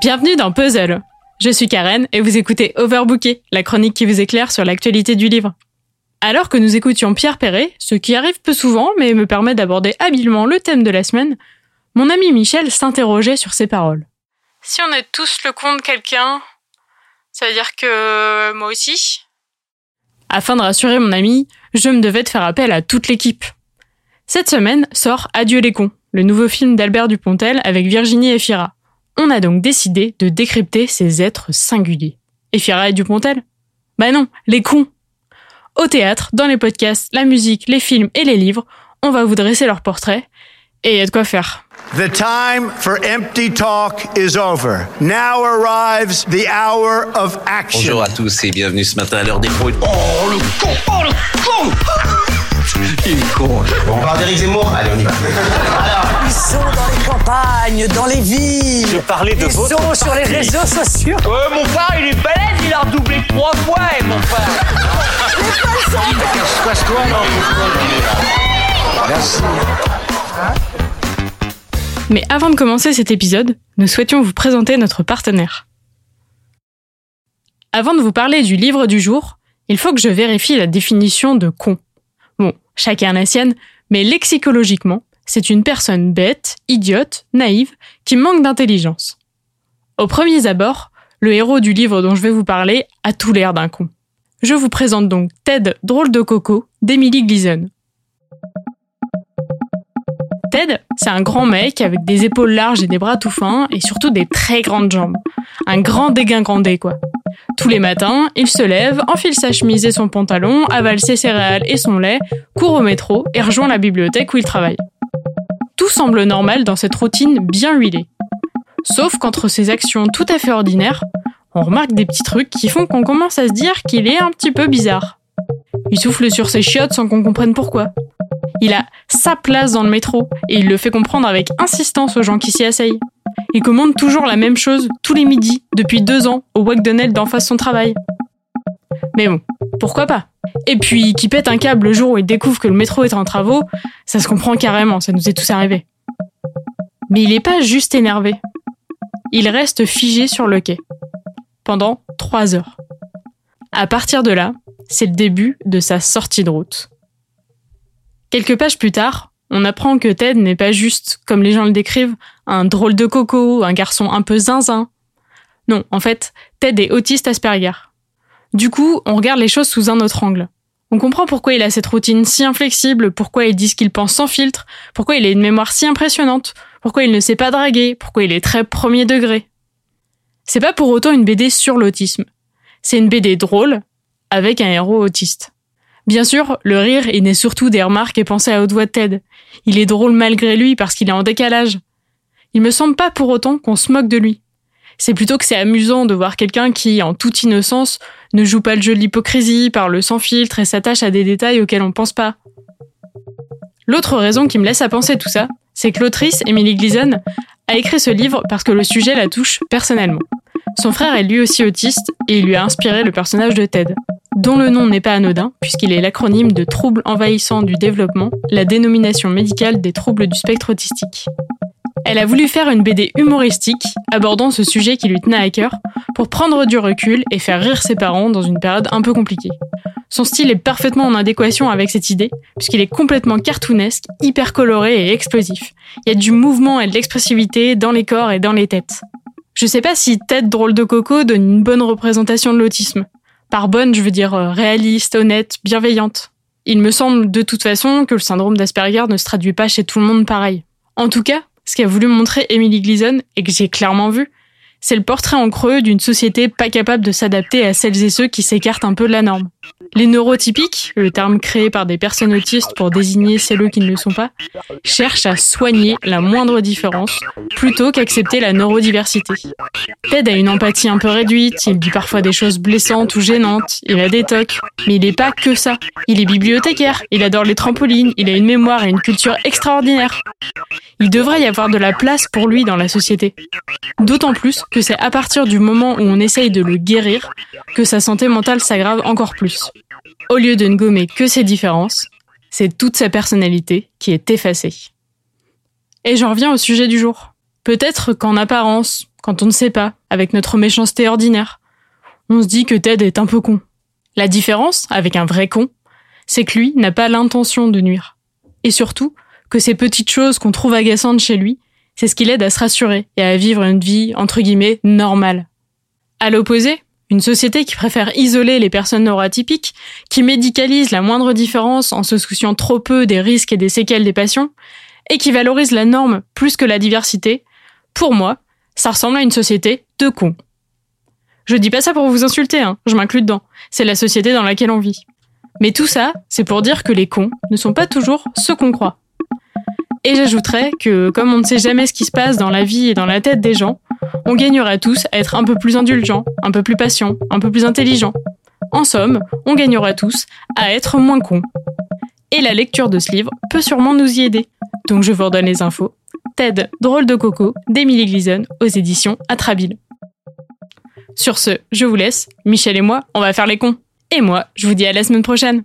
Bienvenue dans Puzzle. Je suis Karen et vous écoutez Overbooké, la chronique qui vous éclaire sur l'actualité du livre. Alors que nous écoutions Pierre Perret, ce qui arrive peu souvent mais me permet d'aborder habilement le thème de la semaine, mon ami Michel s'interrogeait sur ses paroles. Si on est tous le con de quelqu'un, ça veut dire que moi aussi Afin de rassurer mon ami, je me devais de faire appel à toute l'équipe. Cette semaine sort Adieu les cons, le nouveau film d'Albert Dupontel avec Virginie Efira. On a donc décidé de décrypter ces êtres singuliers. Efira et Dupontel Bah non, les cons Au théâtre, dans les podcasts, la musique, les films et les livres, on va vous dresser leur portrait, et il y a de quoi faire. The time for empty talk is over. Now arrives the hour of action. Bonjour à tous et bienvenue ce matin à l'heure des pros. Oh le con Oh le con Il est con. Bon, on parle d'Éric Zemmour Allez, on y va. Ils sont dans les campagnes, dans les villes. Je parlais de Ils votre sont sur les réseaux sociaux. Ouais, mon frère, il est balèze, il a redoublé trois fois, eh, mon frère. Casse-toi là Merci. Mais avant de commencer cet épisode, nous souhaitions vous présenter notre partenaire. Avant de vous parler du livre du jour, il faut que je vérifie la définition de con. Bon, chacun la sienne, mais lexicologiquement, c'est une personne bête, idiote, naïve, qui manque d'intelligence. Au premier abord, le héros du livre dont je vais vous parler a tout l'air d'un con. Je vous présente donc Ted Drôle de Coco d'Emily Gleason. Ted, c'est un grand mec avec des épaules larges et des bras tout fins et surtout des très grandes jambes. Un grand dégingandé, quoi. Tous les matins, il se lève, enfile sa chemise et son pantalon, avale ses céréales et son lait, court au métro et rejoint la bibliothèque où il travaille. Tout semble normal dans cette routine bien huilée. Sauf qu'entre ces actions tout à fait ordinaires, on remarque des petits trucs qui font qu'on commence à se dire qu'il est un petit peu bizarre. Il souffle sur ses chiottes sans qu'on comprenne pourquoi. Il a sa place dans le métro et il le fait comprendre avec insistance aux gens qui s'y asseyent. Il commande toujours la même chose tous les midis depuis deux ans au McDonald's d'en face son travail. Mais bon, pourquoi pas? Et puis, qui pète un câble le jour où il découvre que le métro est en travaux, ça se comprend carrément, ça nous est tous arrivé. Mais il n'est pas juste énervé. Il reste figé sur le quai. Pendant trois heures. À partir de là, c'est le début de sa sortie de route. Quelques pages plus tard, on apprend que Ted n'est pas juste, comme les gens le décrivent, un drôle de coco, un garçon un peu zinzin. Non, en fait, Ted est autiste Asperger. Du coup, on regarde les choses sous un autre angle. On comprend pourquoi il a cette routine si inflexible, pourquoi il dit ce qu'il pense sans filtre, pourquoi il a une mémoire si impressionnante, pourquoi il ne sait pas draguer, pourquoi il est très premier degré. C'est pas pour autant une BD sur l'autisme. C'est une BD drôle, avec un héros autiste. Bien sûr, le rire est né surtout des remarques et pensées à haute voix de Ted. Il est drôle malgré lui parce qu'il est en décalage. Il me semble pas pour autant qu'on se moque de lui. C'est plutôt que c'est amusant de voir quelqu'un qui, en toute innocence, ne joue pas le jeu de l'hypocrisie, parle sans filtre et s'attache à des détails auxquels on pense pas. L'autre raison qui me laisse à penser tout ça, c'est que l'autrice, Emily Gleason, a écrit ce livre parce que le sujet la touche personnellement. Son frère est lui aussi autiste et il lui a inspiré le personnage de Ted, dont le nom n'est pas anodin puisqu'il est l'acronyme de troubles envahissants du développement, la dénomination médicale des troubles du spectre autistique. Elle a voulu faire une BD humoristique abordant ce sujet qui lui tenait à cœur pour prendre du recul et faire rire ses parents dans une période un peu compliquée. Son style est parfaitement en adéquation avec cette idée, puisqu'il est complètement cartoonesque, hyper coloré et explosif. Il y a du mouvement et de l'expressivité dans les corps et dans les têtes. Je sais pas si Tête drôle de coco donne une bonne représentation de l'autisme. Par bonne, je veux dire euh, réaliste, honnête, bienveillante. Il me semble de toute façon que le syndrome d'Asperger ne se traduit pas chez tout le monde pareil. En tout cas, ce qu'a voulu montrer Emily Gleason, et que j'ai clairement vu, c'est le portrait en creux d'une société pas capable de s'adapter à celles et ceux qui s'écartent un peu de la norme. Les neurotypiques, le terme créé par des personnes autistes pour désigner celles qui ne le sont pas, cherchent à soigner la moindre différence plutôt qu'accepter la neurodiversité. Ted a une empathie un peu réduite, il dit parfois des choses blessantes ou gênantes, il a des tocs, mais il n'est pas que ça. Il est bibliothécaire, il adore les trampolines, il a une mémoire et une culture extraordinaire. Il devrait y avoir de la place pour lui dans la société. D'autant plus que c'est à partir du moment où on essaye de le guérir que sa santé mentale s'aggrave encore plus. Au lieu de ne gommer que ses différences, c'est toute sa personnalité qui est effacée. Et j'en reviens au sujet du jour. Peut-être qu'en apparence, quand on ne sait pas, avec notre méchanceté ordinaire. On se dit que Ted est un peu con. La différence, avec un vrai con, c'est que lui n'a pas l'intention de nuire. Et surtout, que ces petites choses qu'on trouve agaçantes chez lui, c'est ce qui l'aide à se rassurer et à vivre une vie, entre guillemets, normale. À l'opposé, une société qui préfère isoler les personnes neuroatypiques, qui médicalise la moindre différence en se souciant trop peu des risques et des séquelles des patients, et qui valorise la norme plus que la diversité, pour moi, ça ressemble à une société de cons. Je dis pas ça pour vous insulter, hein, je m'inclus dedans. C'est la société dans laquelle on vit. Mais tout ça, c'est pour dire que les cons ne sont pas toujours ce qu'on croit. Et j'ajouterais que, comme on ne sait jamais ce qui se passe dans la vie et dans la tête des gens, on gagnerait tous à être un peu plus indulgents, un peu plus patients, un peu plus intelligents. En somme, on gagnerait tous à être moins cons. Et la lecture de ce livre peut sûrement nous y aider. Donc je vous redonne les infos. TED, Drôle de Coco, d'Emily Gleason, aux éditions Atrabile. Sur ce, je vous laisse. Michel et moi, on va faire les cons. Et moi, je vous dis à la semaine prochaine.